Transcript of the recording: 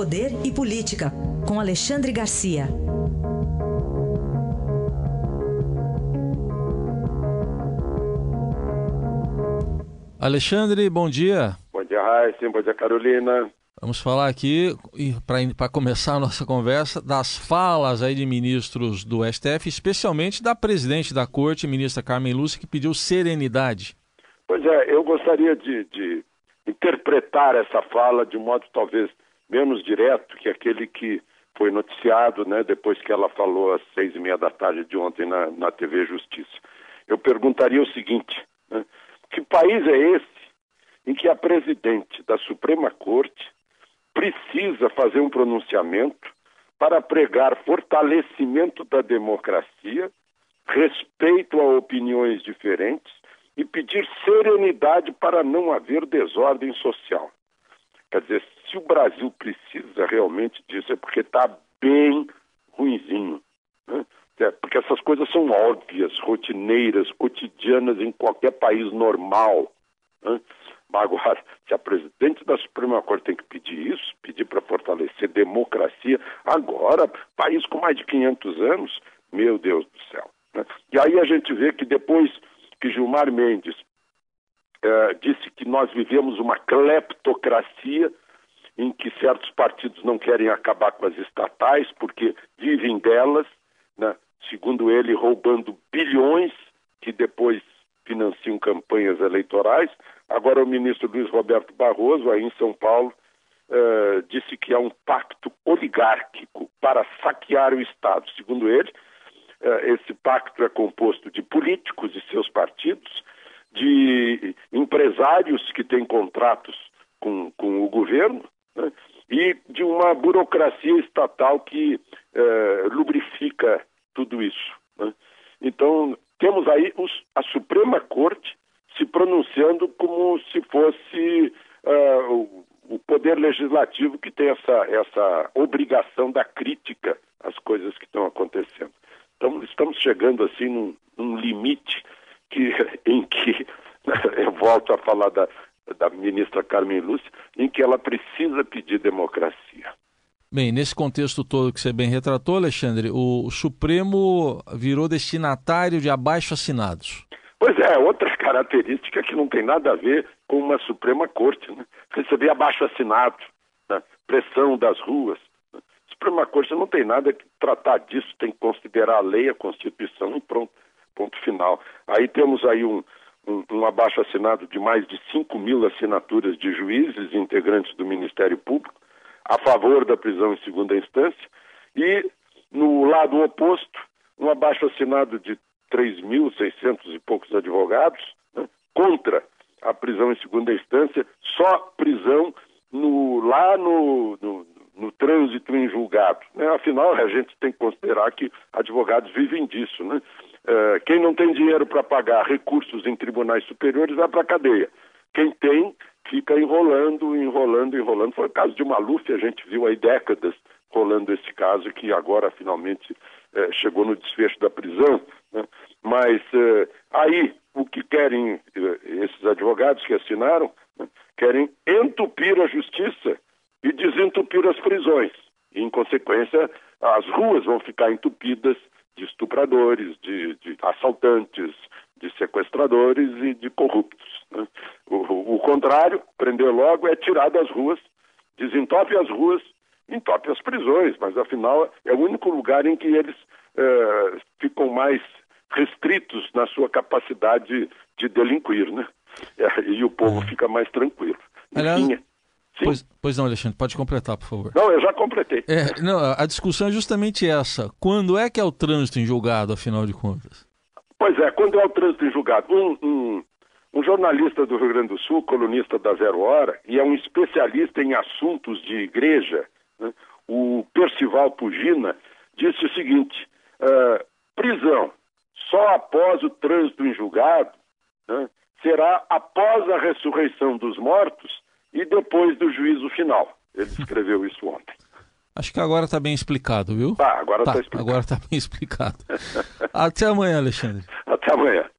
Poder e Política, com Alexandre Garcia. Alexandre, bom dia. Bom dia, Raíssa. Bom dia, Carolina. Vamos falar aqui, para começar a nossa conversa, das falas aí de ministros do STF, especialmente da presidente da corte, ministra Carmen Lúcia, que pediu serenidade. Pois é, eu gostaria de, de interpretar essa fala de modo talvez menos direto que aquele que foi noticiado, né, depois que ela falou às seis e meia da tarde de ontem na, na TV Justiça. Eu perguntaria o seguinte: né, que país é esse em que a presidente da Suprema Corte precisa fazer um pronunciamento para pregar fortalecimento da democracia, respeito a opiniões diferentes e pedir serenidade para não haver desordem social. Quer dizer, se o Brasil precisa realmente disso, é porque está bem ruinzinho. Né? É, porque essas coisas são óbvias, rotineiras, cotidianas em qualquer país normal. Né? Agora, se a presidente da Suprema Corte tem que pedir isso, pedir para fortalecer democracia, agora, país com mais de 500 anos, meu Deus do céu. Né? E aí a gente vê que depois que Gilmar Mendes eh, disse que nós vivemos uma cleptocracia em que certos partidos não querem acabar com as estatais porque vivem delas, né? segundo ele, roubando bilhões que depois financiam campanhas eleitorais. Agora, o ministro Luiz Roberto Barroso, aí em São Paulo, eh, disse que há um pacto oligárquico para saquear o Estado. Segundo ele, eh, esse pacto é composto de políticos e seus partidos, de empresários que têm contratos com, com o governo né, e de uma burocracia estatal que eh, lubrifica tudo isso. Né. Então, temos aí os, a Suprema Corte se pronunciando como se fosse uh, o, o, poder legislativo que tem essa, essa obrigação da crítica às coisas que estão acontecendo. Então, estamos chegando assim num, num limite que, em que eu volto a falar da, da ministra Carmen Lúcia, em que ela precisa pedir democracia. Bem, nesse contexto todo que você bem retratou, Alexandre, o, Supremo virou destinatário de abaixo-assinados. Pois é, outra característica que não tem nada a ver com uma Suprema Corte, né? receber abaixo-assinado, né? pressão das ruas. Né? Suprema Corte não tem nada que tratar disso, tem que considerar a lei, a Constituição e pronto, ponto final. Aí temos aí um, um, um abaixo-assinado de mais de 5 mil assinaturas de juízes integrantes do Ministério Público, a favor da prisão em segunda instância, e no lado oposto, um abaixo assinado de 3.600 e poucos advogados né, contra a prisão em segunda instância, só prisão no, lá no, no, no trânsito em julgado. Né? Afinal, a gente tem que considerar que advogados vivem disso. Né? Quem não tem dinheiro para pagar recursos em tribunais superiores vai para a cadeia. Quem tem fica enrolando, enrolando, enrolando. Foi o caso de Maluf, a gente viu aí décadas rolando esse caso que agora finalmente eh, chegou no desfecho da prisão. Né? Mas eh, aí o que querem eh, esses advogados que assinaram, né? querem entupir a justiça e desentupir as prisões. E, em consequência, as ruas vão ficar entupidas de estupradores, de, de assaltantes, de sequestradores e de corruptos. Né? O, o, contrário, prender logo é tirar das ruas, desentope as ruas, entope as prisões, mas afinal é o único lugar em que eles é, ficam mais restritos na sua capacidade de delinquir, né? É, e o povo é. fica mais tranquilo. Enfim, Pois, pois, não, Alexandre, pode completar, por favor. Não, eu já completei. É, não, a discussão é justamente essa. Quando é que é o trânsito em julgado, afinal de contas? Pois é, quando é o trânsito em julgado? Um, um, um jornalista do Rio Grande do Sul, colunista da Zero Hora, e é um especialista em assuntos de igreja, né, o Percival Pugina, disse o seguinte: uh, prisão só após o trânsito em julgado né, será após a ressurreição dos mortos e depois do juízo final. Ele escreveu isso ontem. Acho que agora está bem explicado, viu? Tá, agora está tá explicado. Agora está bem explicado. Até amanhã, Alexandre. Até amanhã.